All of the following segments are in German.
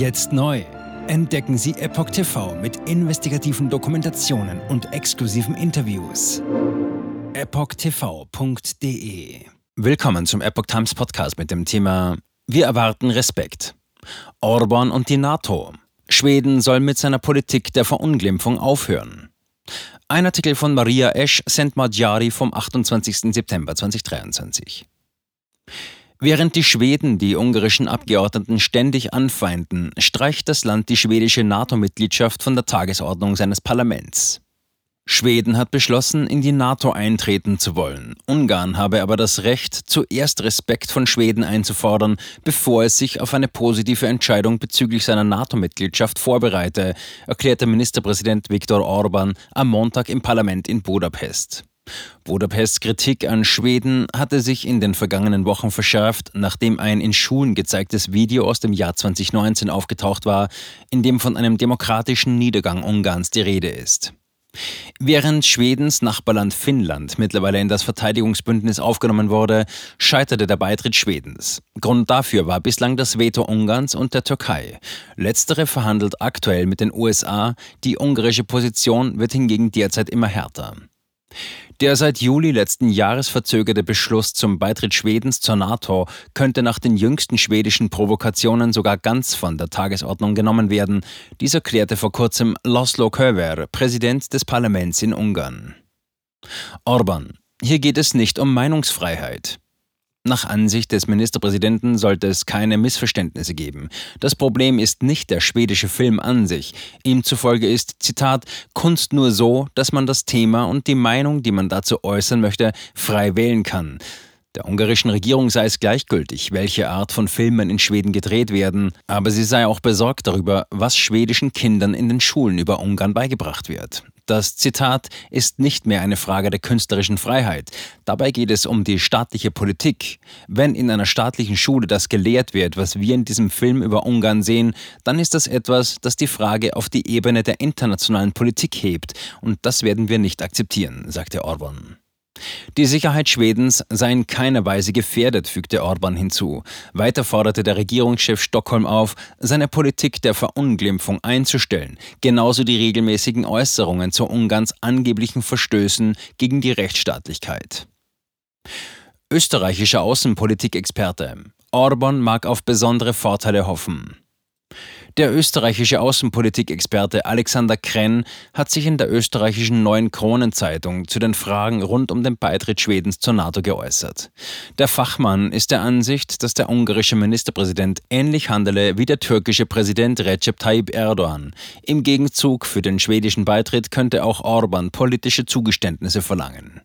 Jetzt neu. Entdecken Sie Epoch TV mit investigativen Dokumentationen und exklusiven Interviews. EpochTV.de Willkommen zum Epoch Times Podcast mit dem Thema Wir erwarten Respekt. Orban und die NATO. Schweden soll mit seiner Politik der Verunglimpfung aufhören. Ein Artikel von Maria Esch Sentmadjari vom 28. September 2023. Während die Schweden die ungarischen Abgeordneten ständig anfeinden, streicht das Land die schwedische NATO-Mitgliedschaft von der Tagesordnung seines Parlaments. Schweden hat beschlossen, in die NATO eintreten zu wollen. Ungarn habe aber das Recht, zuerst Respekt von Schweden einzufordern, bevor es sich auf eine positive Entscheidung bezüglich seiner NATO-Mitgliedschaft vorbereite, erklärte Ministerpräsident Viktor Orban am Montag im Parlament in Budapest. Budapests Kritik an Schweden hatte sich in den vergangenen Wochen verschärft, nachdem ein in Schulen gezeigtes Video aus dem Jahr 2019 aufgetaucht war, in dem von einem demokratischen Niedergang Ungarns die Rede ist. Während Schwedens Nachbarland Finnland mittlerweile in das Verteidigungsbündnis aufgenommen wurde, scheiterte der Beitritt Schwedens. Grund dafür war bislang das Veto Ungarns und der Türkei. Letztere verhandelt aktuell mit den USA, die ungarische Position wird hingegen derzeit immer härter. Der seit Juli letzten Jahres verzögerte Beschluss zum Beitritt Schwedens zur NATO könnte nach den jüngsten schwedischen Provokationen sogar ganz von der Tagesordnung genommen werden. Dies erklärte vor kurzem Laszlo Köver, Präsident des Parlaments in Ungarn. Orban. Hier geht es nicht um Meinungsfreiheit. Nach Ansicht des Ministerpräsidenten sollte es keine Missverständnisse geben. Das Problem ist nicht der schwedische Film an sich. Ihm zufolge ist, Zitat, Kunst nur so, dass man das Thema und die Meinung, die man dazu äußern möchte, frei wählen kann. Der ungarischen Regierung sei es gleichgültig, welche Art von Filmen in Schweden gedreht werden, aber sie sei auch besorgt darüber, was schwedischen Kindern in den Schulen über Ungarn beigebracht wird. Das Zitat ist nicht mehr eine Frage der künstlerischen Freiheit. Dabei geht es um die staatliche Politik. Wenn in einer staatlichen Schule das gelehrt wird, was wir in diesem Film über Ungarn sehen, dann ist das etwas, das die Frage auf die Ebene der internationalen Politik hebt. Und das werden wir nicht akzeptieren, sagte Orban. Die Sicherheit Schwedens sei in keiner Weise gefährdet, fügte Orban hinzu. Weiter forderte der Regierungschef Stockholm auf, seine Politik der Verunglimpfung einzustellen, genauso die regelmäßigen Äußerungen zu Ungarns angeblichen Verstößen gegen die Rechtsstaatlichkeit. Österreichischer Außenpolitikexperte. Orban mag auf besondere Vorteile hoffen. Der österreichische Außenpolitikexperte Alexander Krenn hat sich in der österreichischen Neuen Kronenzeitung zu den Fragen rund um den Beitritt Schwedens zur NATO geäußert. Der Fachmann ist der Ansicht, dass der ungarische Ministerpräsident ähnlich handele wie der türkische Präsident Recep Tayyip Erdogan. Im Gegenzug für den schwedischen Beitritt könnte auch Orban politische Zugeständnisse verlangen.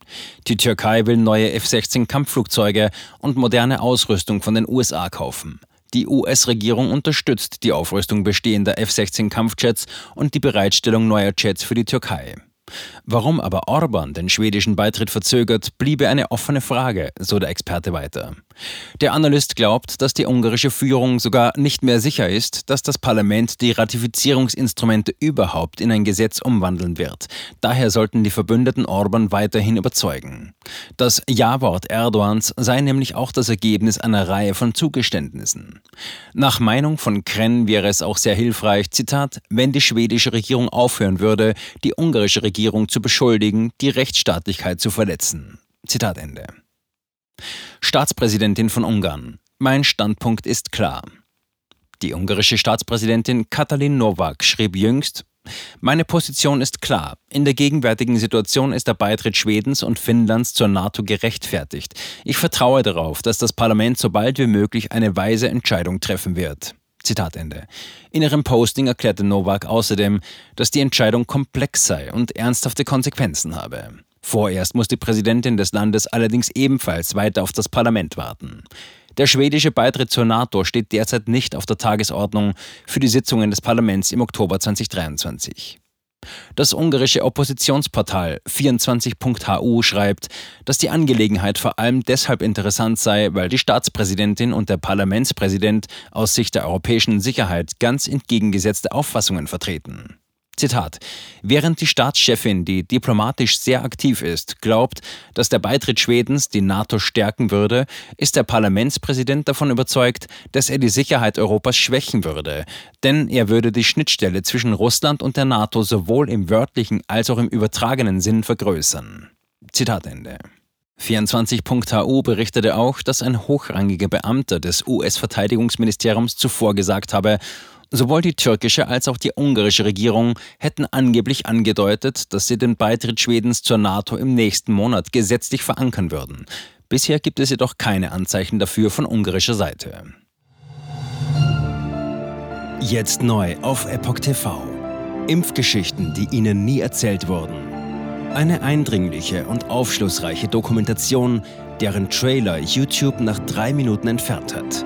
Die Türkei will neue F-16 Kampfflugzeuge und moderne Ausrüstung von den USA kaufen. Die US-Regierung unterstützt die Aufrüstung bestehender F-16 Kampfjets und die Bereitstellung neuer Jets für die Türkei. Warum aber Orban den schwedischen Beitritt verzögert, bliebe eine offene Frage, so der Experte weiter. Der Analyst glaubt, dass die ungarische Führung sogar nicht mehr sicher ist, dass das Parlament die Ratifizierungsinstrumente überhaupt in ein Gesetz umwandeln wird. Daher sollten die Verbündeten Orban weiterhin überzeugen. Das Ja-Wort Erdogans sei nämlich auch das Ergebnis einer Reihe von Zugeständnissen. Nach Meinung von Krenn wäre es auch sehr hilfreich, Zitat, wenn die schwedische Regierung aufhören würde, die ungarische Regierung zu beschuldigen, die Rechtsstaatlichkeit zu verletzen. Zitat Ende. Staatspräsidentin von Ungarn. Mein Standpunkt ist klar. Die ungarische Staatspräsidentin Katalin Nowak schrieb jüngst, meine Position ist klar. In der gegenwärtigen Situation ist der Beitritt Schwedens und Finnlands zur NATO gerechtfertigt. Ich vertraue darauf, dass das Parlament so bald wie möglich eine weise Entscheidung treffen wird. Zitat Ende. In ihrem Posting erklärte Novak außerdem, dass die Entscheidung komplex sei und ernsthafte Konsequenzen habe. Vorerst muss die Präsidentin des Landes allerdings ebenfalls weiter auf das Parlament warten. Der schwedische Beitritt zur NATO steht derzeit nicht auf der Tagesordnung für die Sitzungen des Parlaments im Oktober 2023. Das ungarische Oppositionsportal 24.hu schreibt, dass die Angelegenheit vor allem deshalb interessant sei, weil die Staatspräsidentin und der Parlamentspräsident aus Sicht der europäischen Sicherheit ganz entgegengesetzte Auffassungen vertreten. Zitat. Während die Staatschefin, die diplomatisch sehr aktiv ist, glaubt, dass der Beitritt Schwedens die NATO stärken würde, ist der Parlamentspräsident davon überzeugt, dass er die Sicherheit Europas schwächen würde. Denn er würde die Schnittstelle zwischen Russland und der NATO sowohl im wörtlichen als auch im übertragenen Sinn vergrößern. Zitat Ende. 24.hu berichtete auch, dass ein hochrangiger Beamter des US-Verteidigungsministeriums zuvor gesagt habe, Sowohl die türkische als auch die ungarische Regierung hätten angeblich angedeutet, dass sie den Beitritt Schwedens zur NATO im nächsten Monat gesetzlich verankern würden. Bisher gibt es jedoch keine Anzeichen dafür von ungarischer Seite. Jetzt neu auf Epoch TV. Impfgeschichten, die Ihnen nie erzählt wurden. Eine eindringliche und aufschlussreiche Dokumentation, deren Trailer YouTube nach drei Minuten entfernt hat.